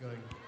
going.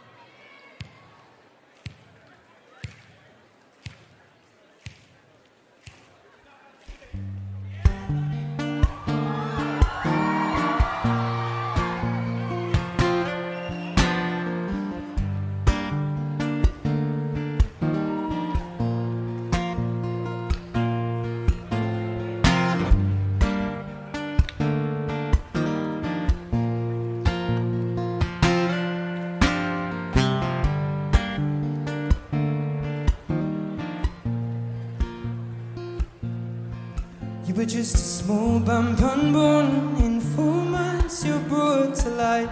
You were just a small bump unborn. In four months, you're brought to light.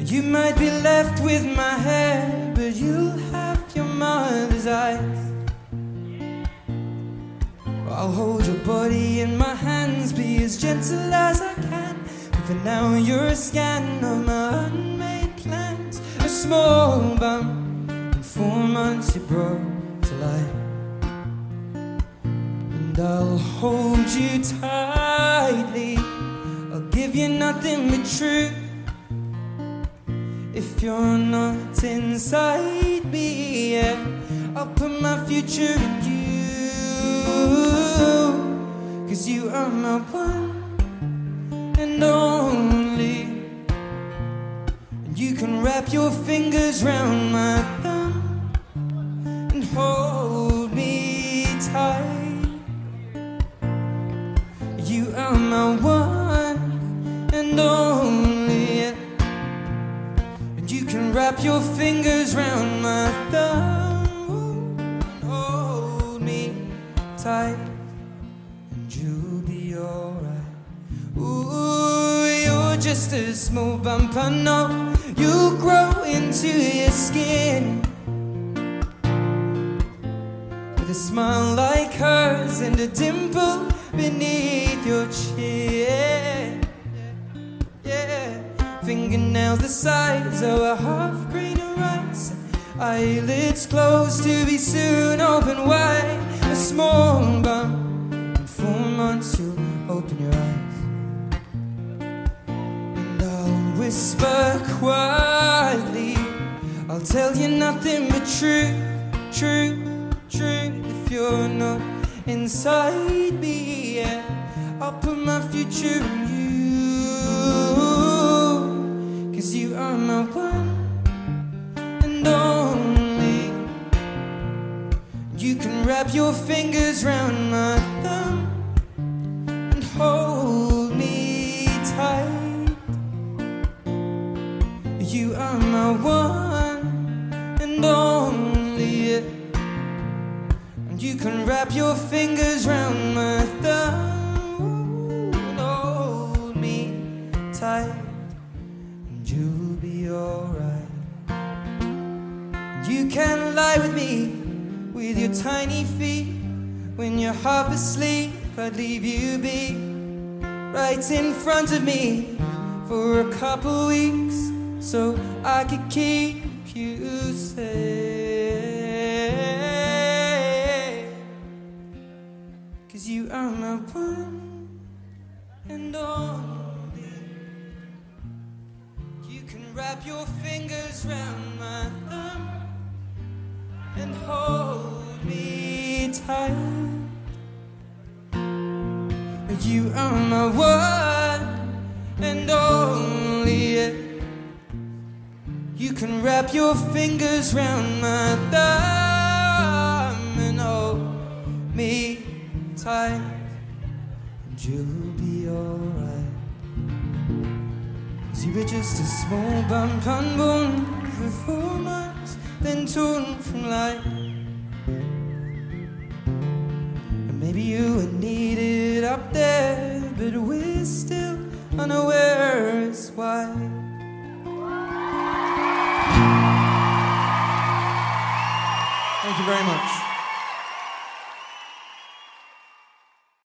You might be left with my hair, but you'll have your mother's eyes. I'll hold your body in my hands, be as gentle as I can. But for now, you're a scan of my unmade plans. A small bump. In four months, you brought hold you tightly. I'll give you nothing but truth. If you're not inside me, yeah, I'll put my future in you. Cause you are my one and only. And you can wrap your fingers round wrap your fingers round my thumb and hold me tight. And you'll be alright. Ooh, you're just a small bump, I know. You'll grow into your skin with a smile like hers and a dimple beneath your chin. Yeah, fingernails the size of a half. Eyelids closed to be soon open wide. A small bump. In four months you'll open your eyes. And I'll whisper quietly. I'll tell you nothing but truth, truth, truth. If you're not inside me, yeah, I'll put my future in you. Cause you are my one and only. Can wrap your fingers round my thumb and hold me tight. You are my one and only. And you can wrap your fingers round my thumb and hold me tight. And you'll be alright. You can lie with me with your tiny feet. When you're half asleep, I'd leave you be right in front of me for a couple weeks so I could keep you safe. Cause you are my one and only. You can wrap your fingers round You are my one and only. You can wrap your fingers round my thumb and hold me tight, and you'll be alright. Cause you were just a small bump unborn for four months, then torn from life. And maybe you were needed up there, but we're still unaware why. Thank you very much.